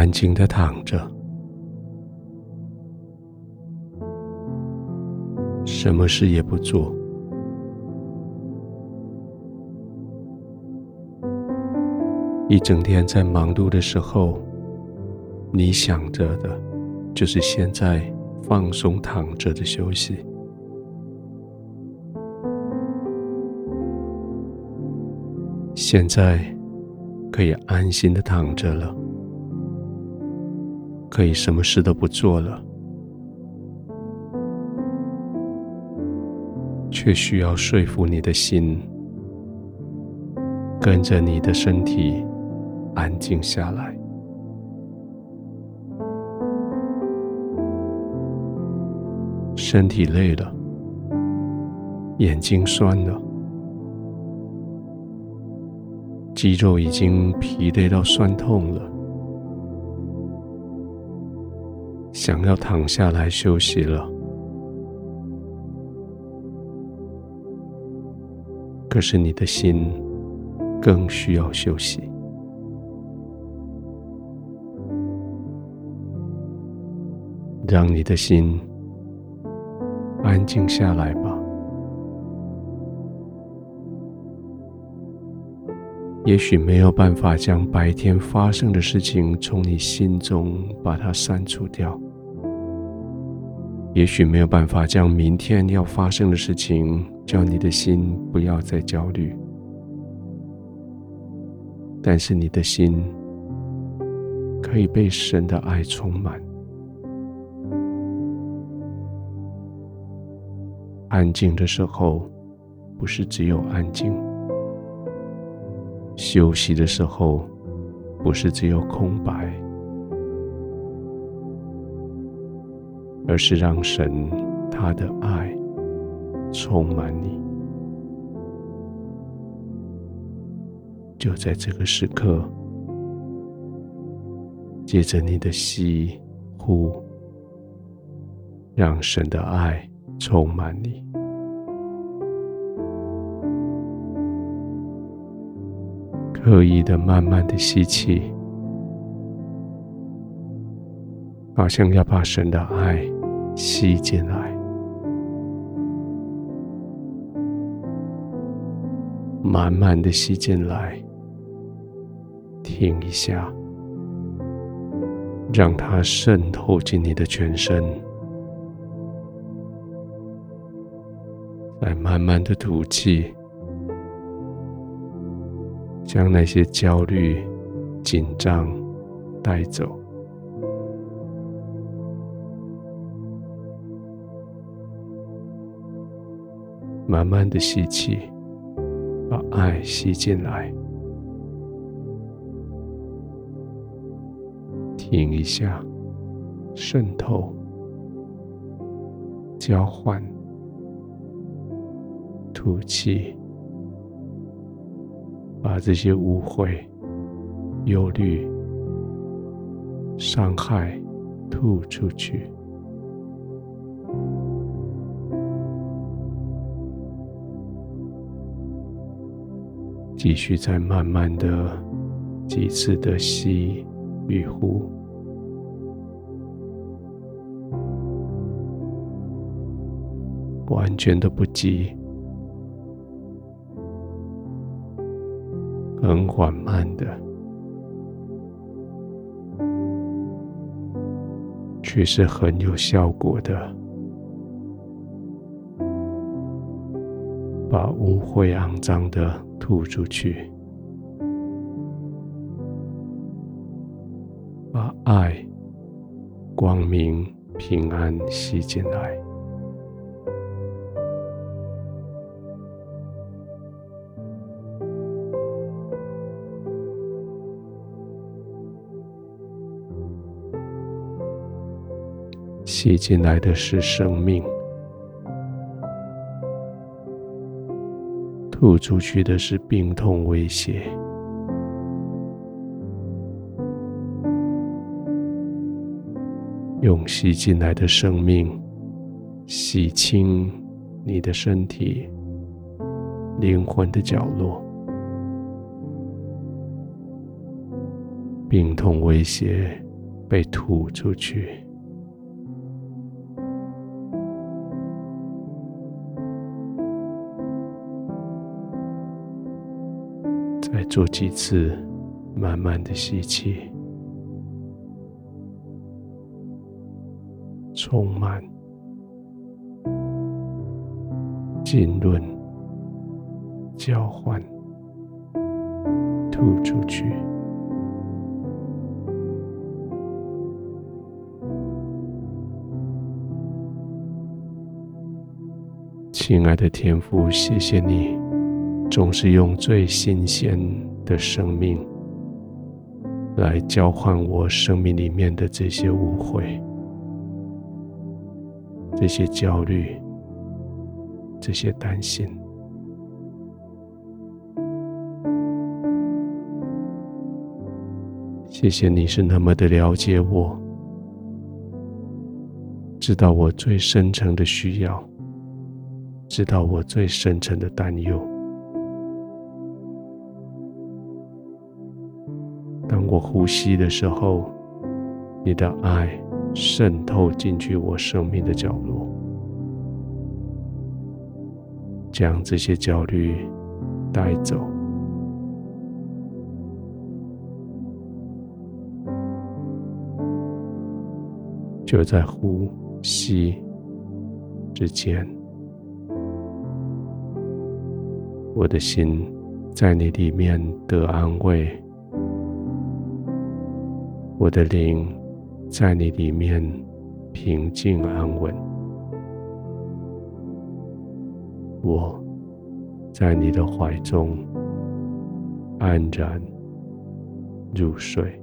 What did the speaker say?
安静的躺着，什么事也不做。一整天在忙碌的时候，你想着的，就是现在放松躺着的休息。现在可以安心的躺着了，可以什么事都不做了，却需要说服你的心，跟着你的身体。安静下来，身体累了，眼睛酸了，肌肉已经疲惫到酸痛了，想要躺下来休息了。可是你的心更需要休息。让你的心安静下来吧。也许没有办法将白天发生的事情从你心中把它删除掉，也许没有办法将明天要发生的事情叫你的心不要再焦虑，但是你的心可以被神的爱充满。安静的时候，不是只有安静；休息的时候，不是只有空白，而是让神他的爱充满你。就在这个时刻，借着你的吸呼，让神的爱。充满你，刻意的、慢慢的吸气，好像要把神的爱吸进来。慢慢的吸进来，停一下，让它渗透进你的全身。来慢慢的吐气，将那些焦虑、紧张带走。慢慢的吸气，把爱吸进来。停一下，渗透，交换。吐气，把这些误会、忧虑、伤害吐出去。继续再慢慢的几次的吸与呼，完全的不急。很缓慢的，却是很有效果的，把污秽肮脏的吐出去，把爱、光明、平安吸进来。吸进来的是生命，吐出去的是病痛威胁。用吸进来的生命洗清你的身体、灵魂的角落，病痛威胁被吐出去。再做几次，慢慢的吸气，充满、浸润、交换，吐出去。亲爱的天父，谢谢你。总是用最新鲜的生命来交换我生命里面的这些误会、这些焦虑、这些担心。谢谢你是那么的了解我，知道我最深层的需要，知道我最深层的担忧。呼吸的时候，你的爱渗透进去我生命的角落，将这些焦虑带走。就在呼吸之间，我的心在你里面得安慰。我的灵在你里面平静安稳，我在你的怀中安然入睡。